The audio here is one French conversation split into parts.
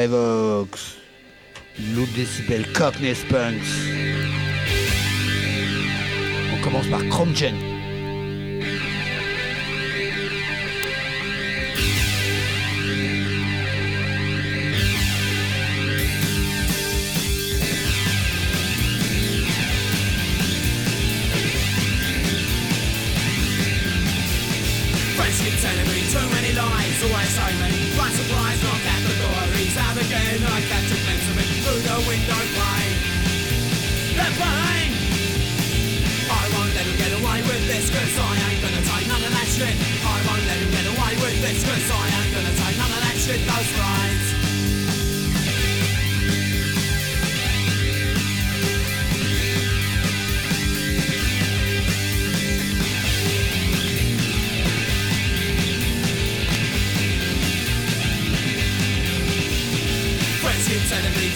Revox, Lou Decibel, Cockney Spunks. On commence par Chrome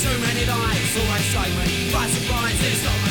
too many lies, always so many bad surprises.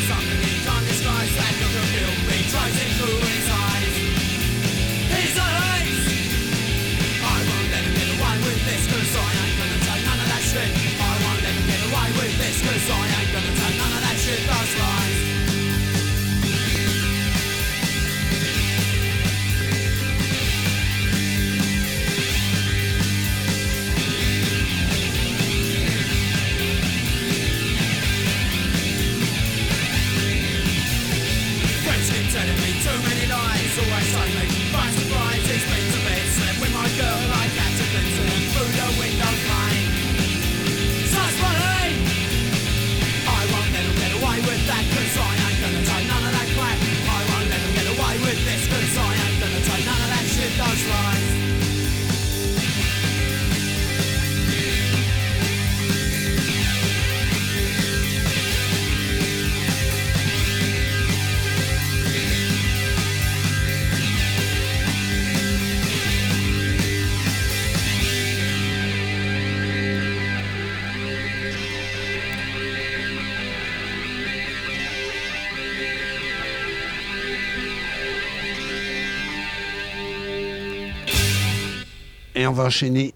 on va enchaîner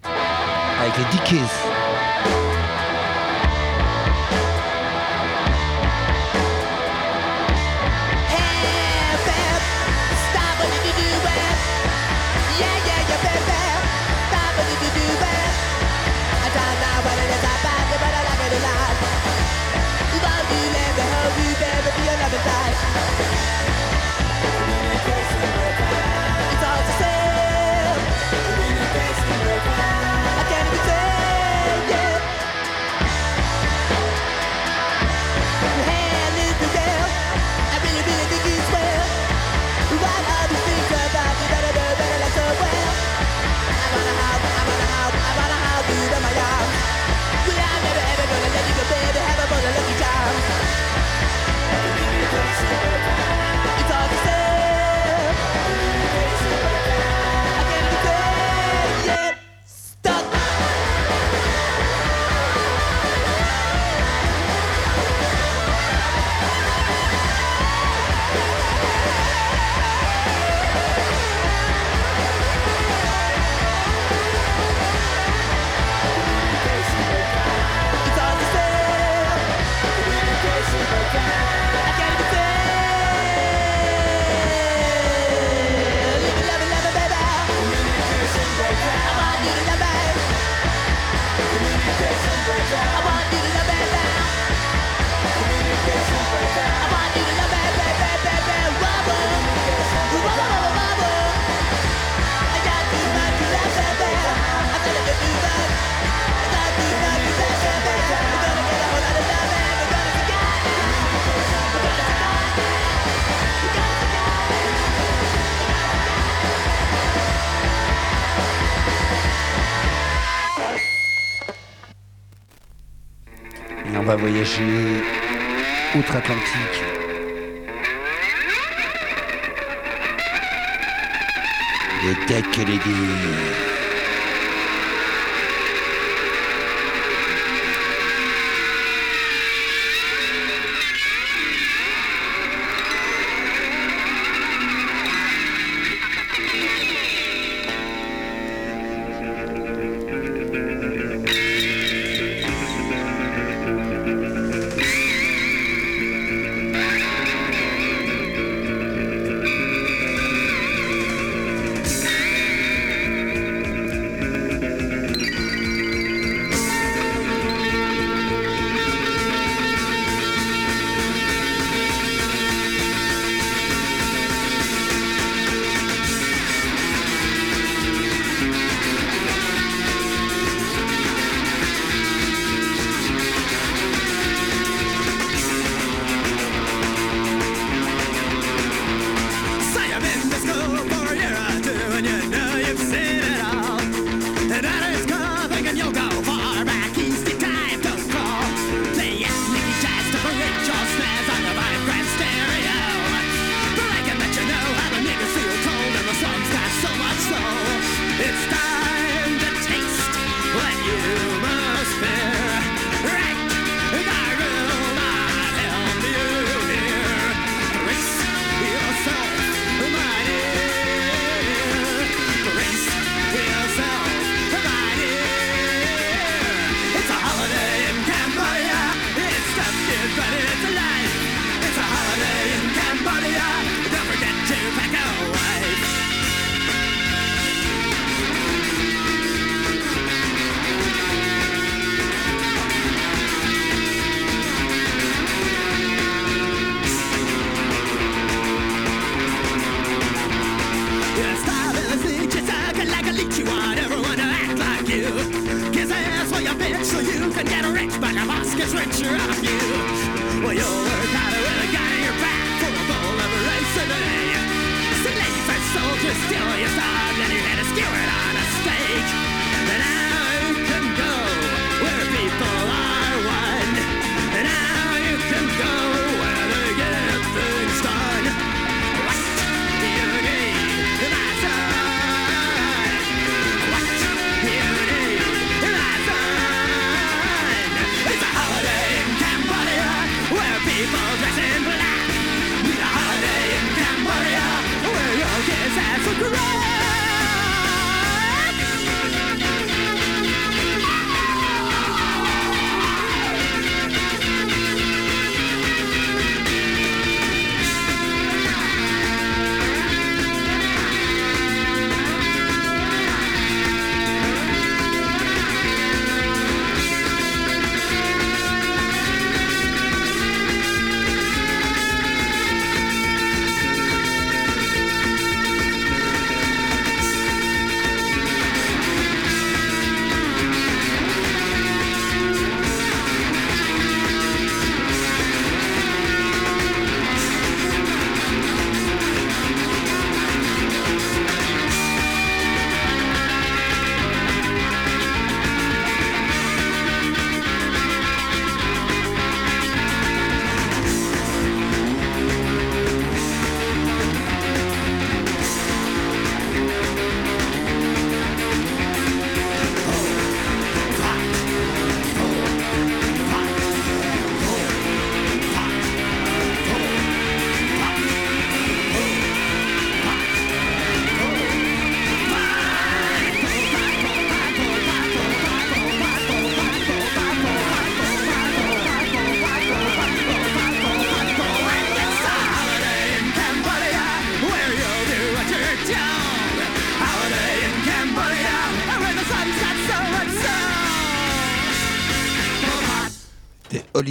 avec les Dickies. outre-Atlantique. Les. gets richer out of. Well, you're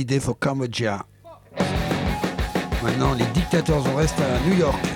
Holiday for Maintenant, les dictateurs, on reste à New York.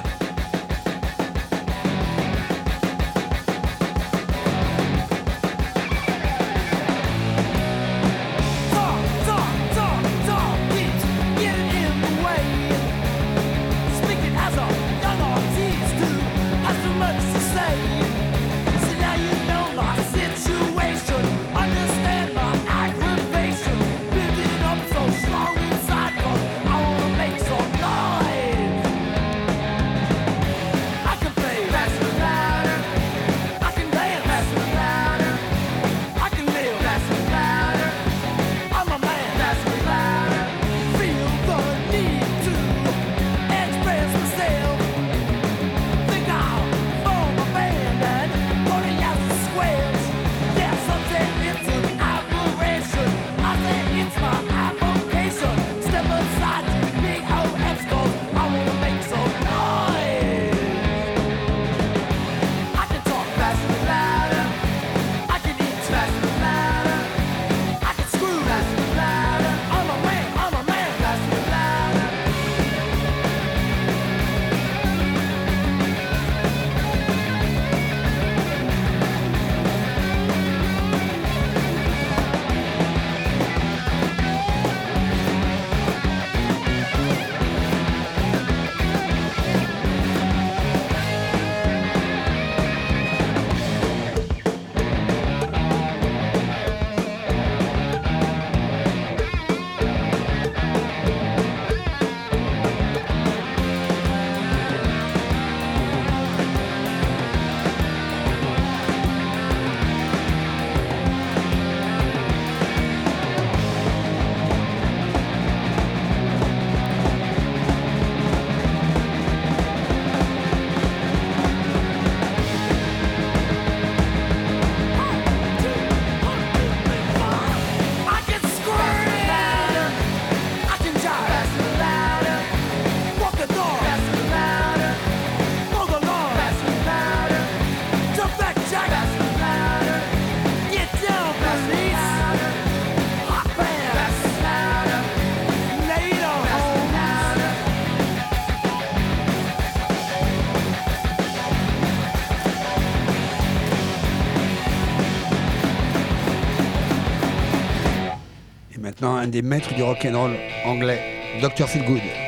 Un des maîtres du rock and roll anglais, Dr. Feelgood.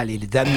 Allez, les dames.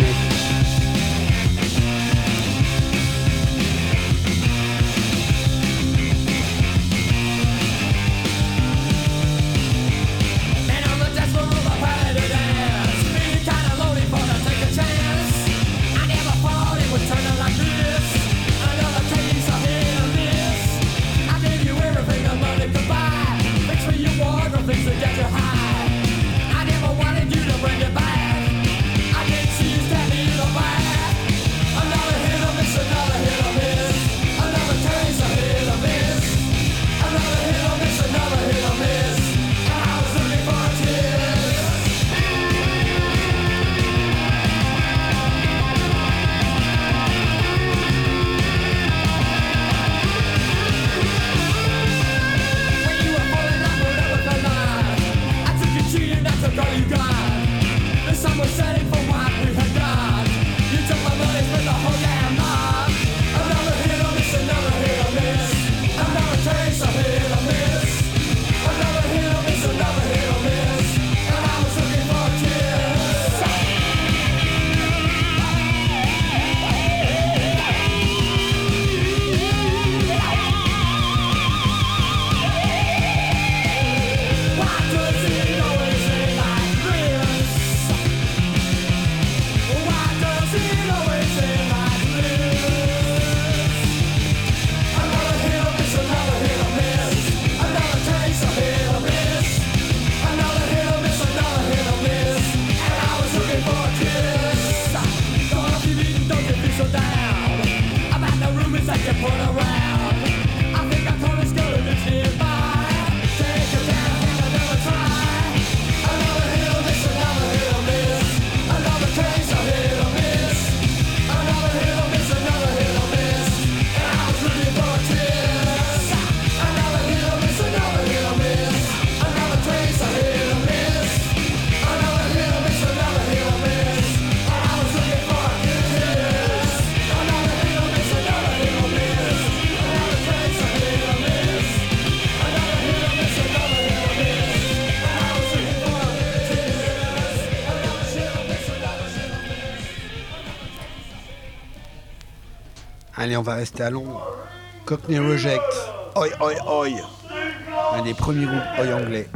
Allez, on va rester à Londres. Cockney Reject. Oi, oi, oi. Un des premiers groupes oi anglais.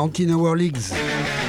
Ankina World Leagues.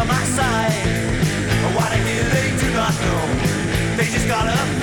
by my side. Why the hell they do not know? They just got up.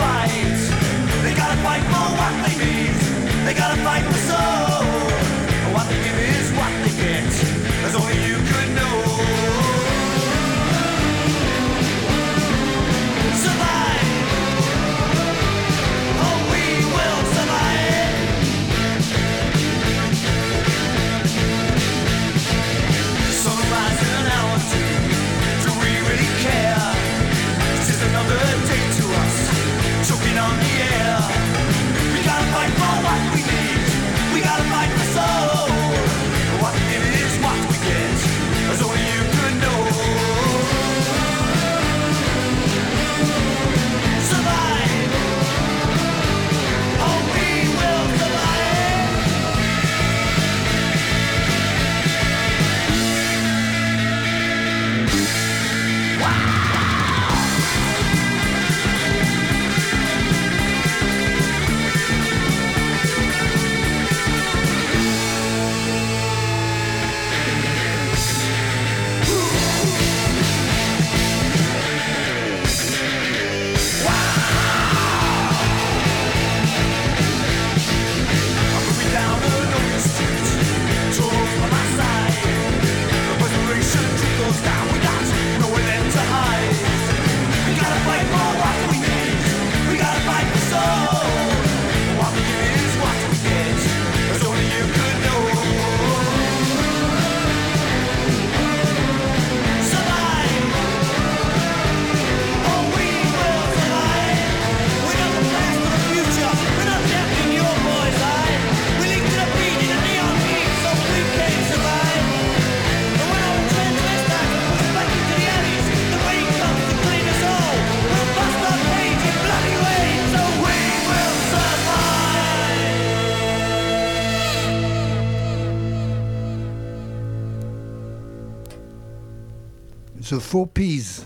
The Four Peas,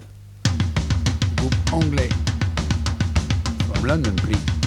groupe anglais. From London, please.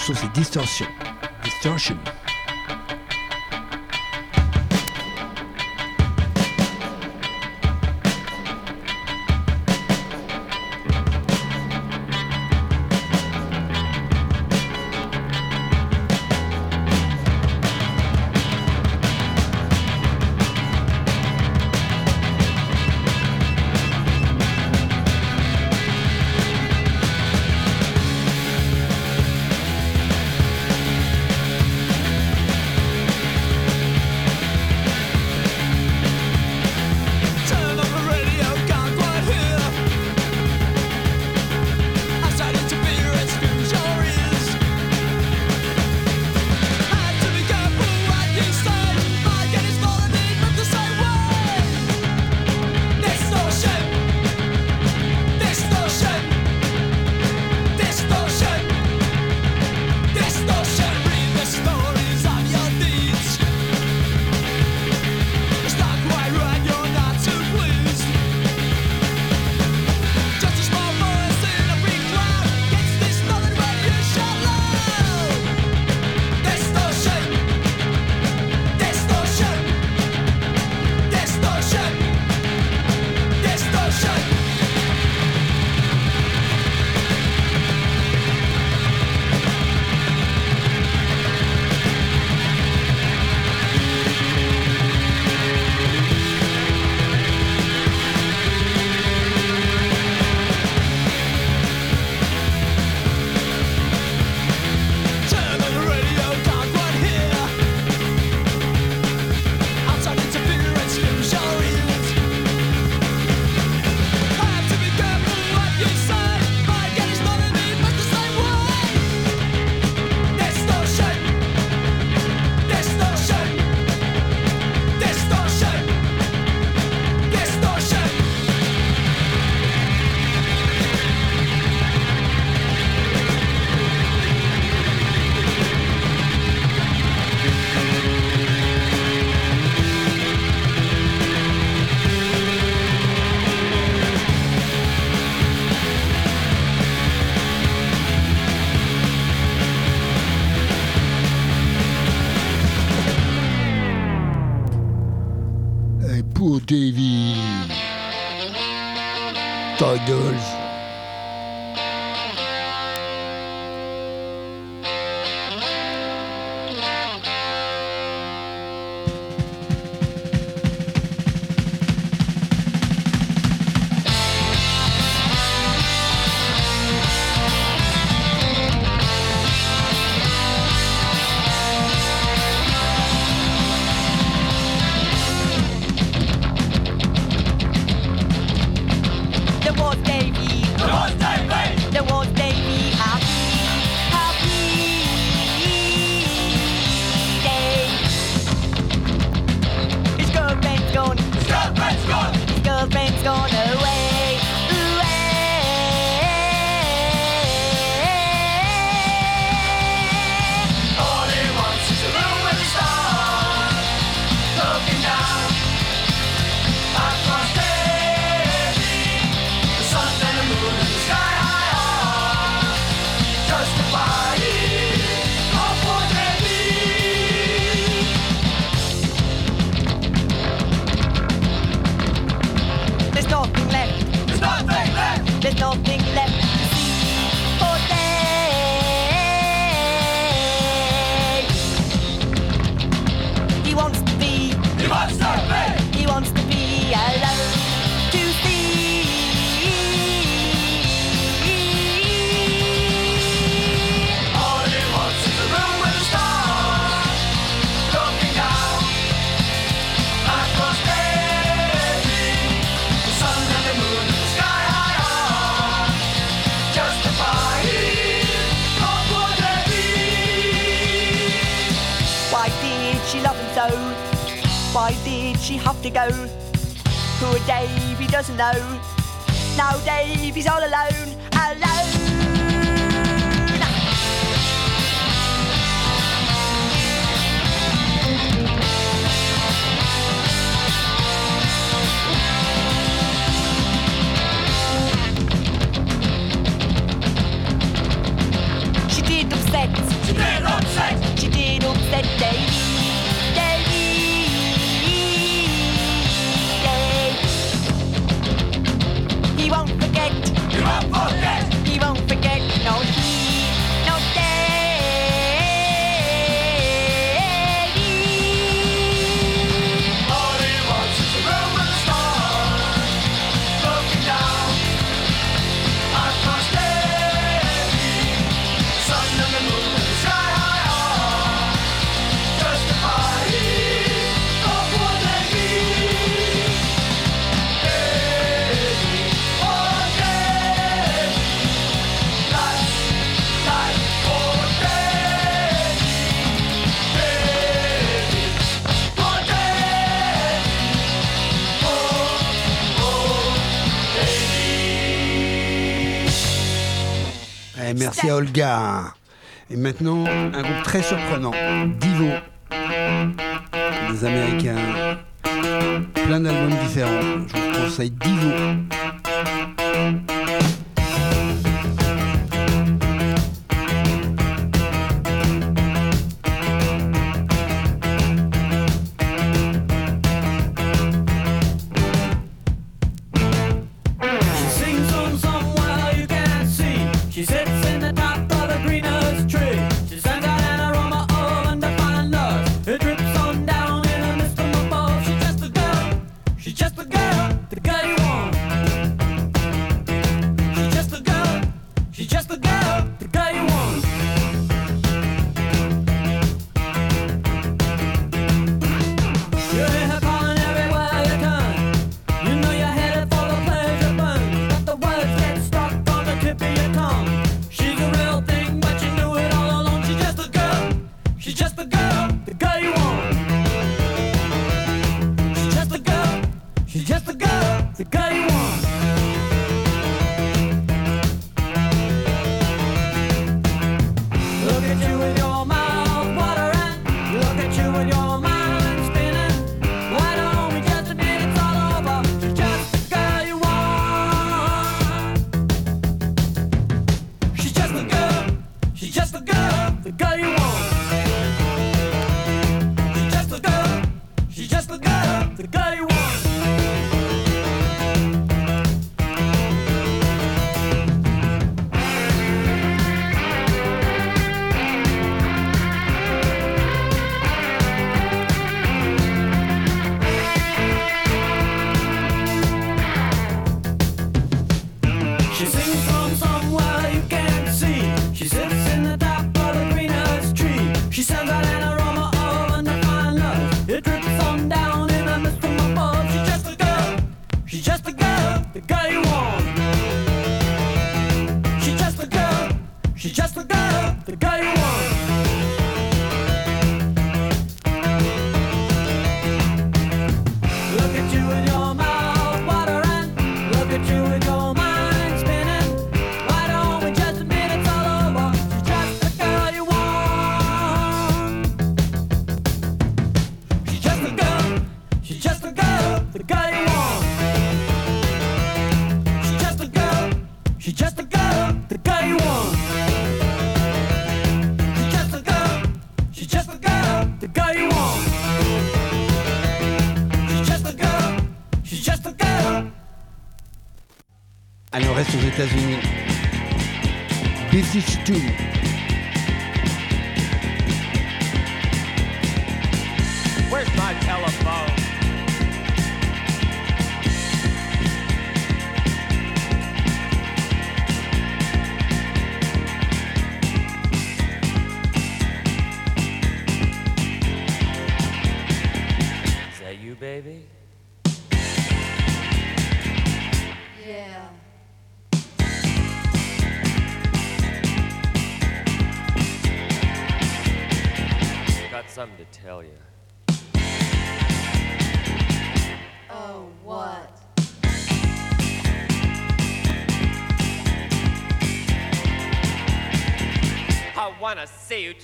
Isso est Distortion. Distortion. was they be? The they they happy? Happy day. His girlfriend's gone. His girlfriend's gone. His girlfriend's gone. have to go to a Davy doesn't know. Now Davy's all alone, alone. She did upset. She did upset. She did upset Davy. Et maintenant, un groupe très surprenant, Divo, des Américains, plein d'albums différents. Je vous conseille Divo. États-Unis. British 2. Where's my telephone?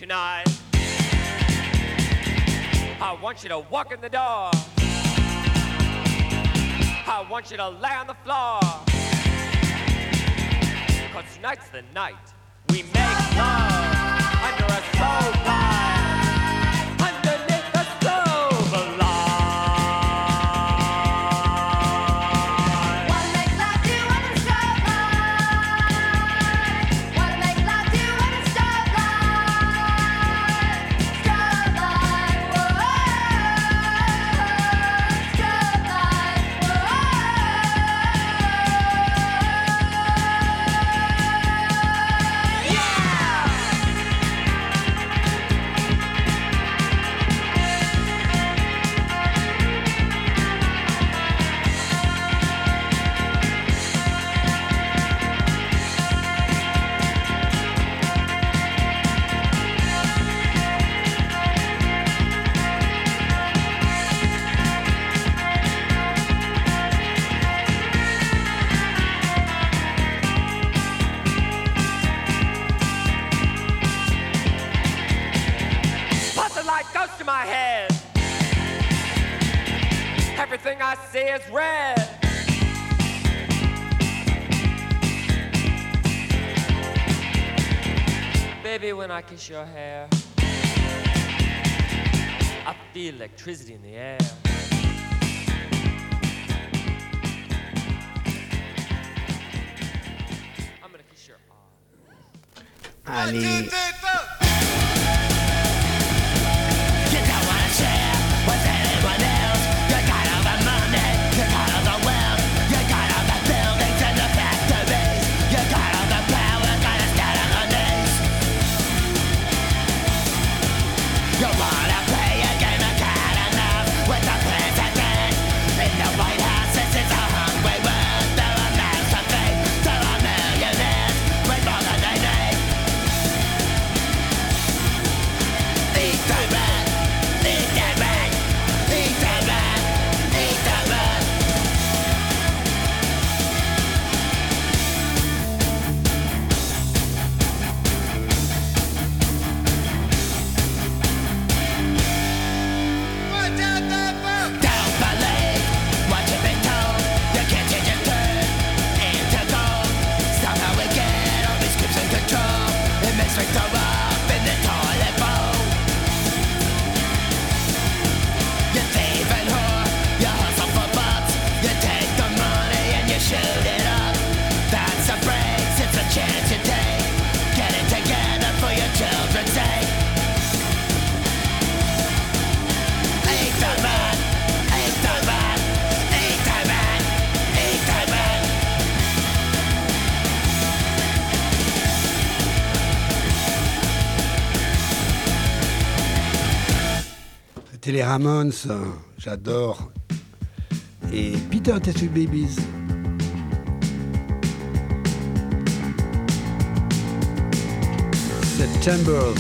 tonight. I want you to walk in the door. I want you to lay on the floor. Cause tonight's the night we make love under a soul. is red. Baby, when I kiss your hair, I feel electricity in the air. I'm gonna kiss your arm. One, two, three, four. C'était les Ramones, j'adore. Et Peter Tattoo Babies. September.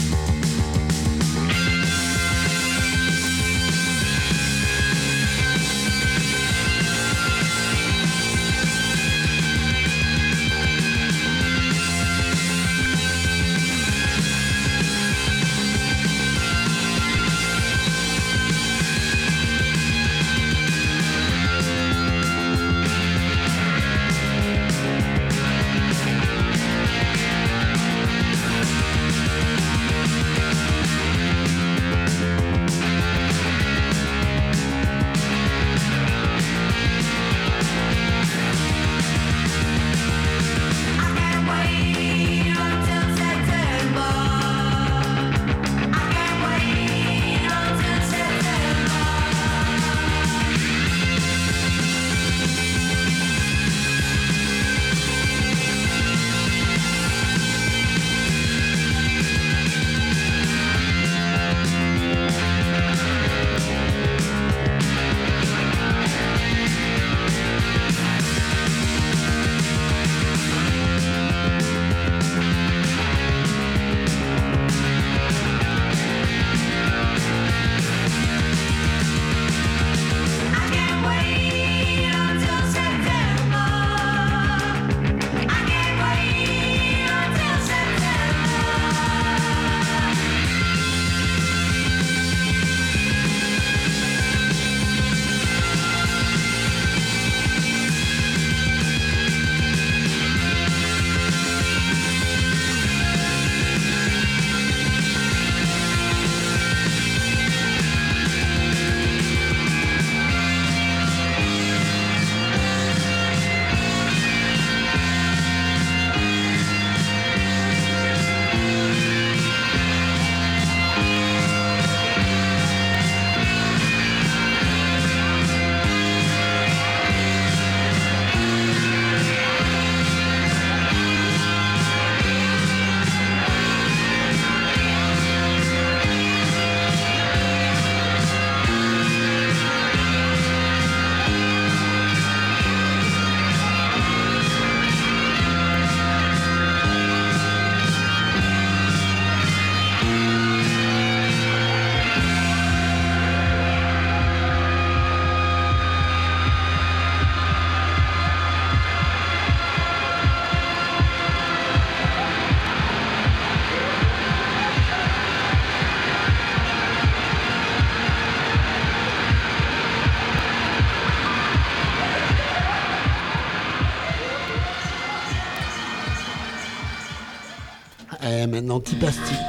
Maintenant, Tipasti.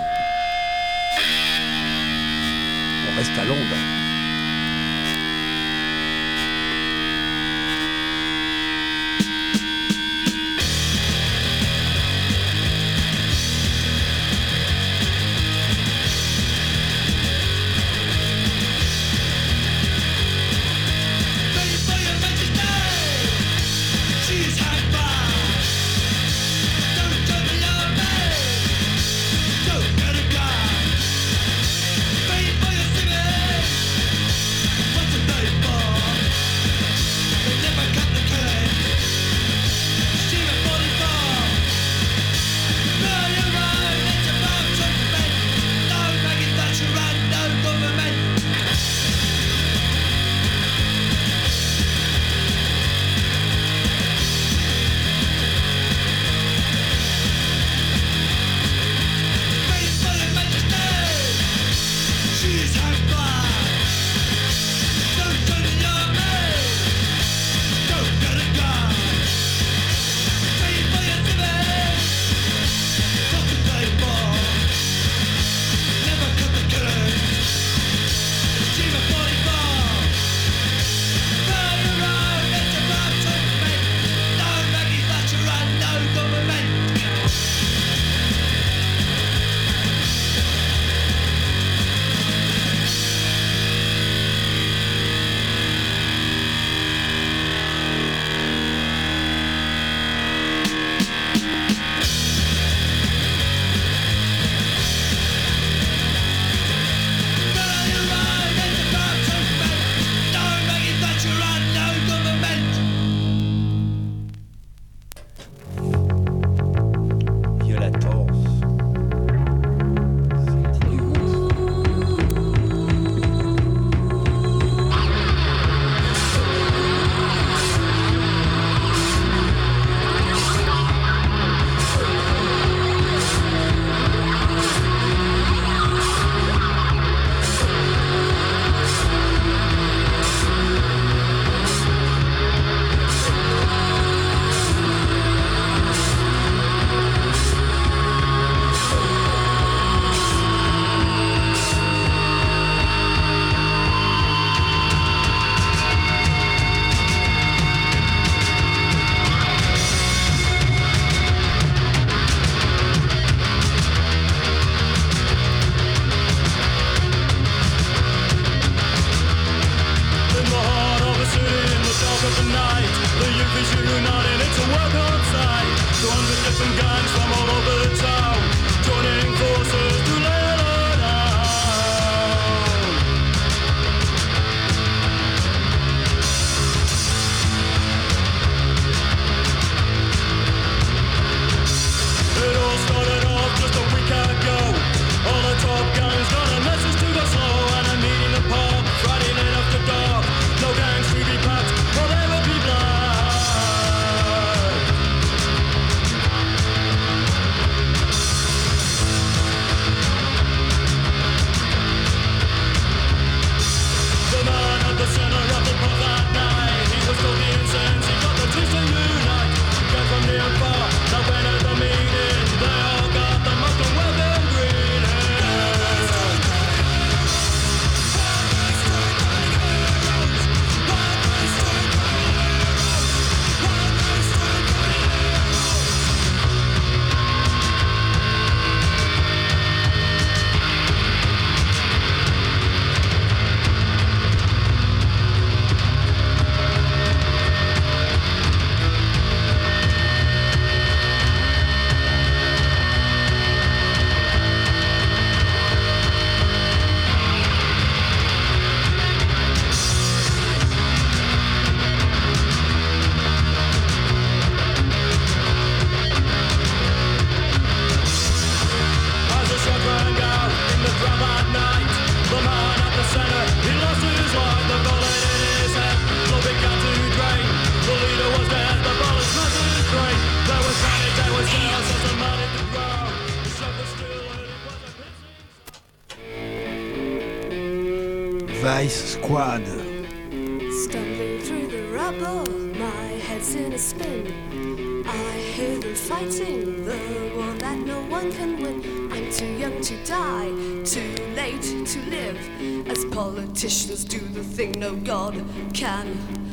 Do the thing no God can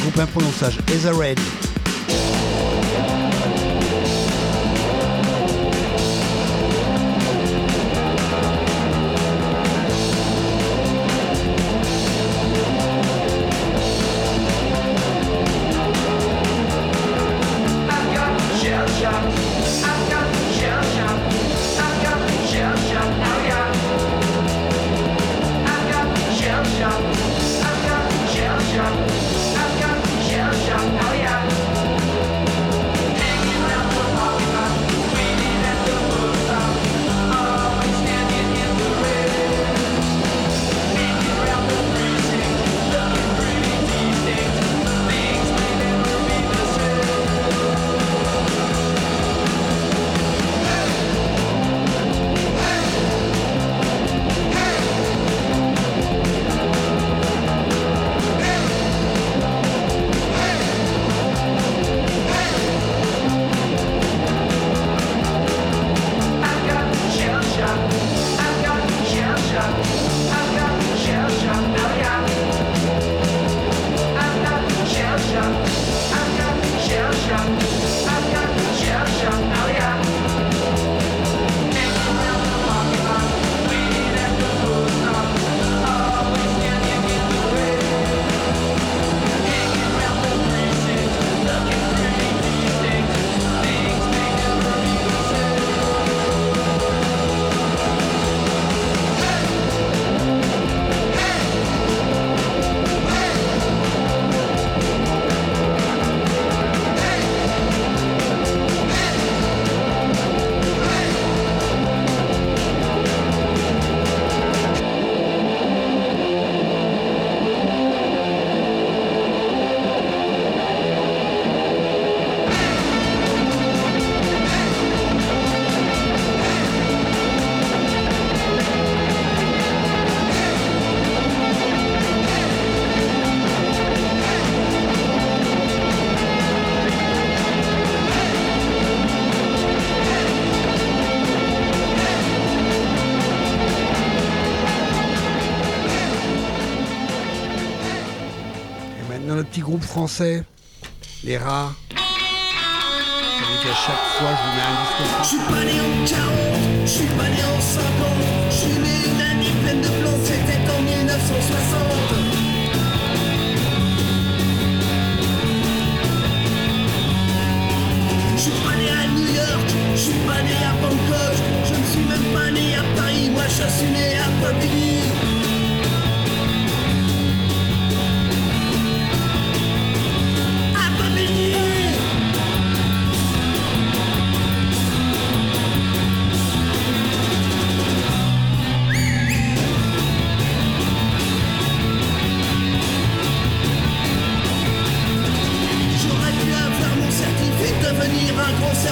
groupe imprononçage, Eza groupes français, les rats. à chaque fois, je vous mets un disque. Je suis pas né en 40, je suis pas né en 50, je suis né une année pleine de plomb, c'était en 1960. Je suis pas né à New York, je suis pas né à Bangkok, je ne suis même pas né à Paris, moi je suis né à Paris. vai.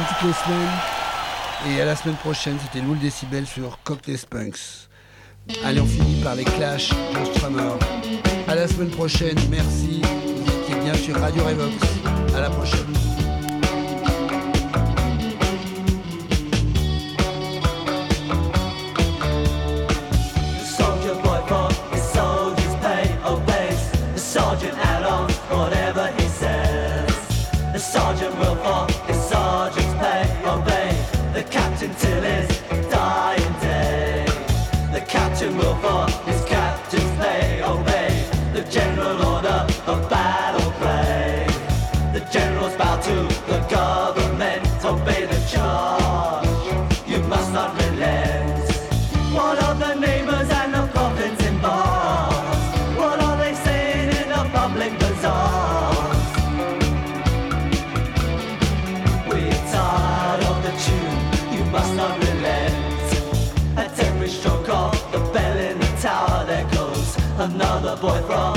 toutes les semaines. Et à la semaine prochaine, c'était Loul Décibel sur Cocktail Spunks. Allez, on finit par les Clash, George Trammer. À la semaine prochaine, merci. Vous bien sur Radio Revox. À la prochaine. boy from